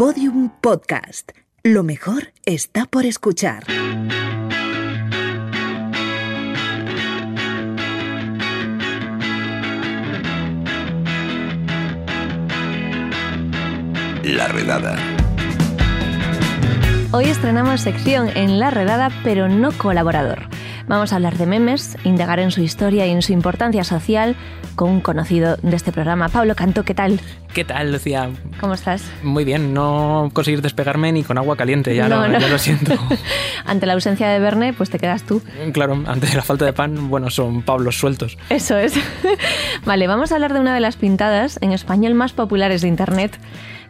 Podium Podcast. Lo mejor está por escuchar. La redada. Hoy estrenamos sección en La Redada, pero no colaborador. Vamos a hablar de memes, indagar en su historia y en su importancia social con un conocido de este programa, Pablo Canto. ¿Qué tal? ¿Qué tal, Lucía? ¿Cómo estás? Muy bien, no conseguir despegarme ni con agua caliente, ya, lo, ya lo siento. ante la ausencia de Verne, pues te quedas tú. Claro, ante la falta de pan, bueno, son Pablos sueltos. Eso es. vale, vamos a hablar de una de las pintadas en español más populares de Internet,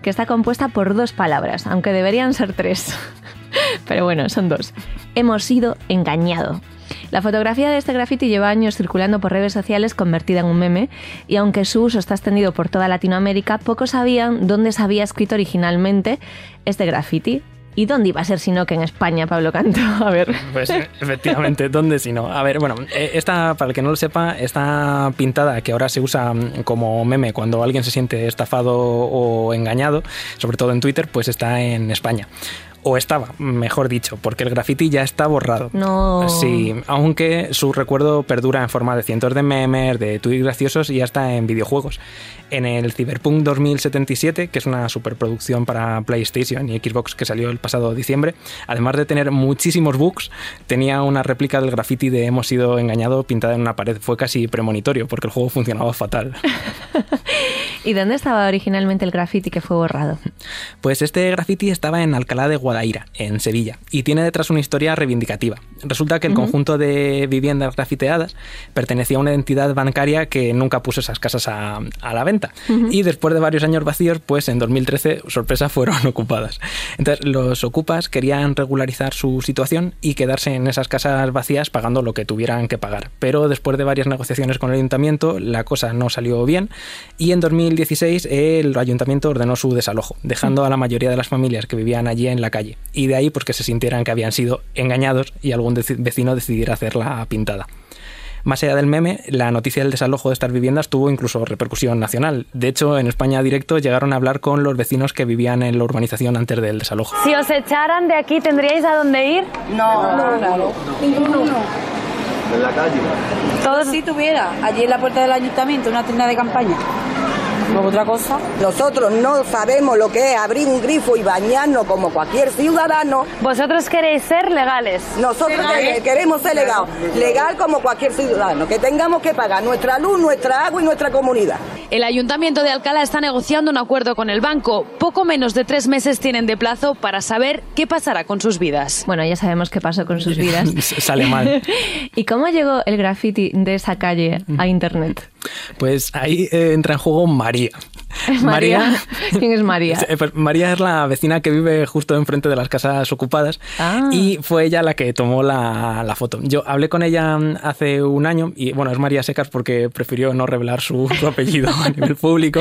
que está compuesta por dos palabras, aunque deberían ser tres. Pero bueno, son dos. Hemos sido engañado. La fotografía de este graffiti lleva años circulando por redes sociales convertida en un meme y aunque su uso está extendido por toda Latinoamérica, pocos sabían dónde se había escrito originalmente este graffiti. ¿Y dónde iba a ser sino que en España, Pablo Canto? A ver. Pues efectivamente, ¿dónde sino? A ver, bueno, eh, esta, para el que no lo sepa, esta pintada que ahora se usa mm, como meme cuando alguien se siente estafado o engañado, sobre todo en Twitter, pues está en España o estaba, mejor dicho, porque el graffiti ya está borrado. No. Sí, aunque su recuerdo perdura en forma de cientos de memes, de tweets graciosos y hasta en videojuegos. En el Cyberpunk 2077, que es una superproducción para PlayStation y Xbox que salió el pasado diciembre, además de tener muchísimos bugs, tenía una réplica del graffiti de Hemos sido engañado pintada en una pared. Fue casi premonitorio porque el juego funcionaba fatal. ¿Y dónde estaba originalmente el graffiti que fue borrado? Pues este graffiti estaba en Alcalá de Guadaira, en Sevilla, y tiene detrás una historia reivindicativa. Resulta que el conjunto de viviendas grafiteadas pertenecía a una entidad bancaria que nunca puso esas casas a, la venta. Y después de varios años vacíos, pues en 2013, sorpresa, fueron ocupadas. Entonces los ocupas querían regularizar su situación y quedarse en esas casas vacías pagando lo que tuvieran que pagar. Pero después de varias negociaciones con el ayuntamiento, la cosa no salió bien y en 2016 el ayuntamiento ordenó su desalojo, dejando a la mayoría de las familias que vivían allí en la calle. Y de ahí pues que se sintieran que habían sido engañados y algún vecino decidiera hacer la pintada. Más allá del meme, la noticia del desalojo de estas viviendas tuvo incluso repercusión nacional. De hecho, en España Directo llegaron a hablar con los vecinos que vivían en la urbanización antes del desalojo. Si os echaran de aquí, ¿tendríais a dónde ir? No, no, no, ninguno. En la calle. Todos si tuviera allí en la puerta del ayuntamiento una tienda de campaña otra cosa. Nosotros no sabemos lo que es abrir un grifo y bañarnos como cualquier ciudadano. ¿Vosotros queréis ser legales? Nosotros queremos ser legal, legal como cualquier ciudadano, que tengamos que pagar nuestra luz, nuestra agua y nuestra comunidad. El Ayuntamiento de Alcalá está negociando un acuerdo con el banco. Poco menos de tres meses tienen de plazo para saber qué pasará con sus vidas. Bueno, ya sabemos qué pasó con sus vidas. Sale mal. ¿Y cómo llegó el graffiti de esa calle a Internet? Pues ahí eh, entra en juego María. María. ¿Quién es María? Pues María es la vecina que vive justo enfrente de las casas ocupadas ah. y fue ella la que tomó la, la, foto. Yo hablé con ella hace un año y bueno, es María Secas porque prefirió no revelar su, apellido a nivel público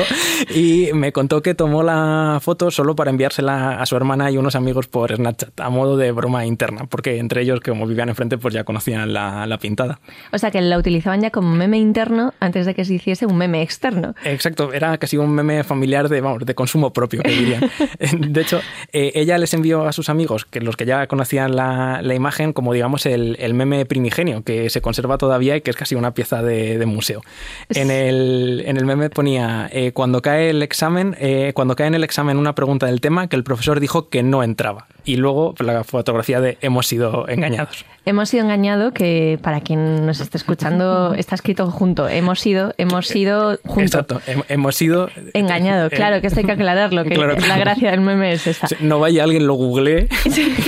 y me contó que tomó la foto solo para enviársela a su hermana y unos amigos por Snapchat a modo de broma interna porque entre ellos como vivían enfrente pues ya conocían la, la pintada. O sea que la utilizaban ya como meme interno antes de que se hiciese un meme externo. Exacto, era casi un meme familiar de, vamos, de consumo propio, que dirían. de hecho, eh, ella les envió a sus amigos, que los que ya conocían la, la imagen, como digamos el, el, meme primigenio, que se conserva todavía y que es casi una pieza de, de museo. En el, en el meme ponía, eh, cuando cae el examen, eh, cuando cae en el examen una pregunta del tema que el profesor dijo que no entraba. Y luego la fotografía de hemos sido engañados. Hemos sido engañados, que para quien nos esté escuchando está escrito junto. Hemos sido, hemos sido juntos. Exacto, hemos sido engañado. Claro, que esto hay que aclararlo, que la gracia del meme es esa. No vaya alguien lo googlee.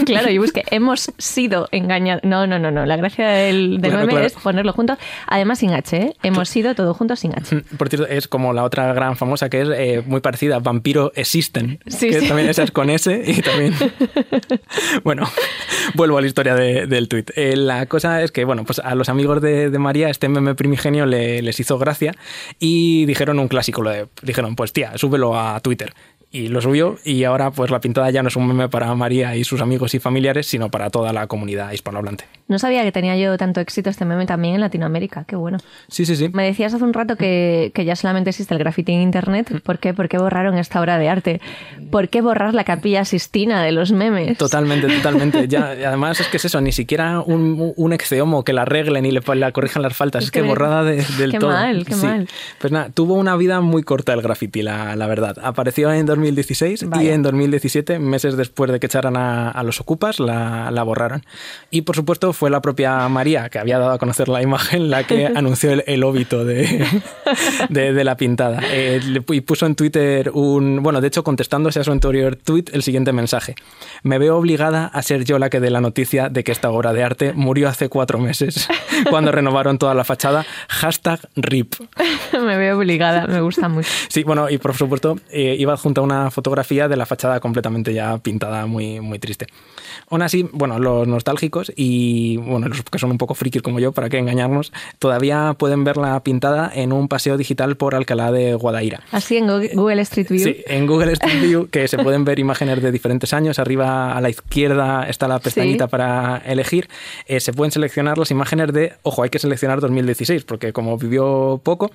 claro, y busque hemos sido engañados. No, no, no, no. La gracia del, meme es ponerlo junto, además sin H, ¿eh? Hemos sido todo juntos sin H. Mm, por cierto, es como la otra gran famosa que es eh, muy parecida, Vampiro Existen. Sí, que también esa es con S y también. bueno, vuelvo a la historia del tuit. Eh, la cosa es que, bueno, pues a los amigos de, María este meme primigenio les hizo gracia y dijeron un clásico, dijeron, pues tía, súbelo a Twitter. Y lo subió y ahora pues la pintada ya no es un meme para María y sus amigos y familiares, sino para toda la comunidad hispanohablante. No sabía que tenía yo tanto éxito este meme también en Latinoamérica, qué bueno. Sí, sí, sí. Me decías hace un rato que, que ya solamente existe el graffiti en internet. ¿Por qué? ¿Por qué borraron esta obra de arte? ¿Por qué borrar la capilla Sistina de los memes? Totalmente, totalmente. Ya, además es que es eso, ni siquiera un, un exceomo que la arreglen y le, la corrijan las faltas, es, que, borrada de, del qué todo. mal, qué Sí. mal. Pues nada, tuvo una vida muy corta el graffiti, la, la verdad. Apareció en 2016 y Vaya. en 2017, meses después de que echaran a, a los ocupas, la, la borraron. Y por supuesto fue la propia María, que había dado a conocer la imagen, la que anunció el, el óbito de, de, de la pintada. Eh, y puso en Twitter un. Bueno, de hecho, contestándose a su anterior tweet, el siguiente mensaje. Me veo obligada a ser yo la que dé la noticia de que esta obra de arte murió hace cuatro meses, cuando renovaron toda la fachada. Hashtag RIP. Me veo obligada, me gusta mucho. Sí, bueno, y por supuesto eh, iba adjunta una fotografía de la fachada completamente ya pintada, muy, muy triste. Aún así, bueno, los nostálgicos y bueno, los que son un poco frikis como yo, para qué engañarnos, todavía pueden verla pintada en un paseo digital por Alcalá de Guadaira. Así en Google- Google Street View. Sí, en Google Street View, que se pueden ver imágenes de diferentes años. Arriba a la izquierda está la pestañita Sí. para elegir. Eh, se pueden seleccionar las imágenes de, ojo, hay que seleccionar 2016, porque como vivió poco,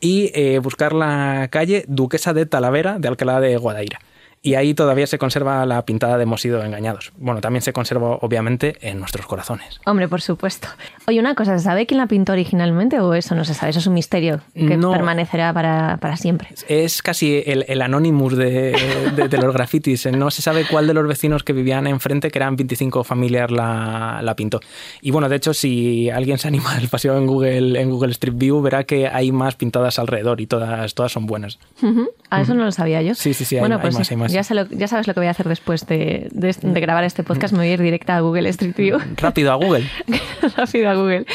y eh, buscar la calle Duquesa de Talavera de Alcalá de Guadaira. Y ahí todavía se conserva la pintada de Hemos sido engañados. Bueno, también se conserva, obviamente, en nuestros corazones. Hombre, por supuesto. Oye, una cosa, ¿se sabe quién la pintó originalmente o eso no se sabe? Eso es un misterio que No. permanecerá para, para siempre. Es casi el, el anonymous de, de- de los grafitis. No se sabe cuál de los vecinos que vivían enfrente, que eran 25 familias, la, la pintó. Y bueno, de hecho, si alguien se anima al paseo en Google, en Google Street View, verá que hay más pintadas alrededor y todas, todas son buenas. Ujú. Ah, eso no lo sabía yo. Sí, sí, sí, hay- Bueno, hay pues más, hay más. Ya, sé lo- ya sabes lo que voy a hacer después de, de- de grabar este podcast. Me voy a ir directa a Google Street View. Rápido a Google. Rápido a Google.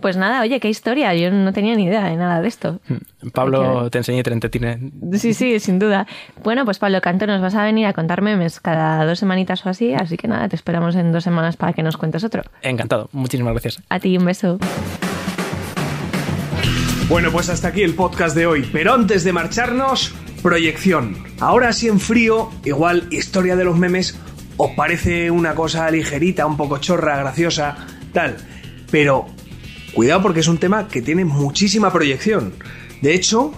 Pues nada, oye, qué historia. Yo no tenía ni idea de nada de esto. Pablo, te enseñé y te entretiene. Sí, sí, sin duda. Bueno, pues Pablo Canto nos vas a venir a contar memes cada dos semanitas o así, así que nada, te esperamos en dos semanas para que nos cuentes otro. Encantado. Muchísimas gracias. A ti un beso. Bueno, pues hasta aquí el podcast de hoy. Pero antes de marcharnos, proyección. Ahora sí en frío, igual historia de los memes os parece una cosa ligerita, un poco chorra, graciosa, tal. Pero cuidado porque es un tema que tiene muchísima proyección. De hecho,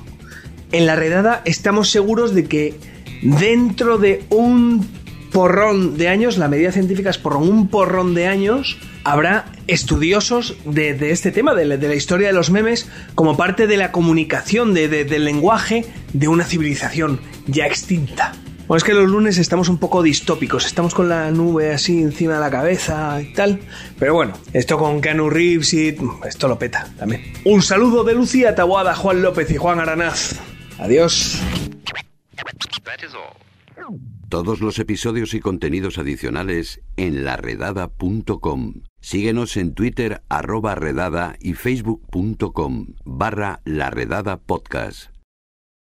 en la redada estamos seguros de que dentro de un porrón de años, la medida científica es por un porrón de años, habrá estudiosos de, este tema, de, la- historia de los memes, como parte de la comunicación, de- de- del lenguaje de una civilización ya extinta. Bueno, es que los lunes estamos un poco distópicos, estamos con la nube así encima de la cabeza y tal. Pero bueno, esto con Keanu Reeves y esto lo peta también. Un saludo de Lucía Taboada, Juan López y Juan Aranaz. Adiós. Todos los episodios y contenidos adicionales en laredada.com. Síguenos en Twitter arroba redada y facebook.com barra laredada podcast.